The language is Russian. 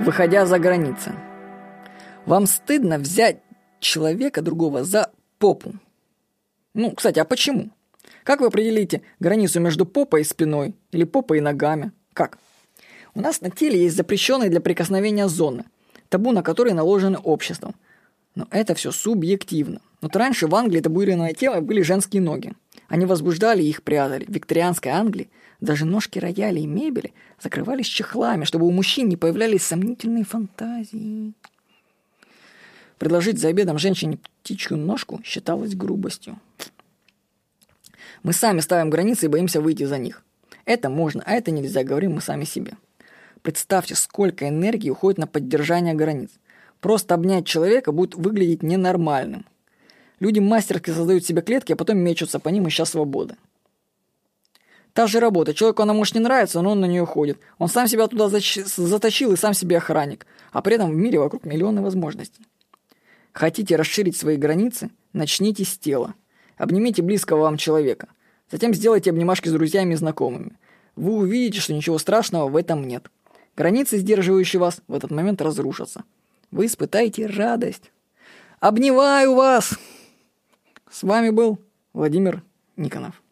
выходя за границы. Вам стыдно взять человека другого за попу. Ну, кстати, а почему? Как вы определите границу между попой и спиной или попой и ногами? Как? У нас на теле есть запрещенные для прикосновения зоны, табу на которые наложены обществом. Но это все субъективно. Вот раньше в Англии табуированной темой были женские ноги. Они возбуждали их прятали. В викторианской Англии даже ножки рояля и мебели закрывались чехлами, чтобы у мужчин не появлялись сомнительные фантазии. Предложить за обедом женщине птичью ножку считалось грубостью. Мы сами ставим границы и боимся выйти за них. Это можно, а это нельзя, говорим мы сами себе. Представьте, сколько энергии уходит на поддержание границ. Просто обнять человека будет выглядеть ненормальным. Люди мастерски создают себе клетки, а потом мечутся по ним, ища свободы. Та же работа. Человеку она может не нравиться, но он на нее ходит. Он сам себя туда заточил и сам себе охранник. А при этом в мире вокруг миллионы возможностей. Хотите расширить свои границы? Начните с тела. Обнимите близкого вам человека. Затем сделайте обнимашки с друзьями и знакомыми. Вы увидите, что ничего страшного в этом нет. Границы, сдерживающие вас, в этот момент разрушатся. Вы испытаете радость. Обнимаю вас! С вами был Владимир Никонов.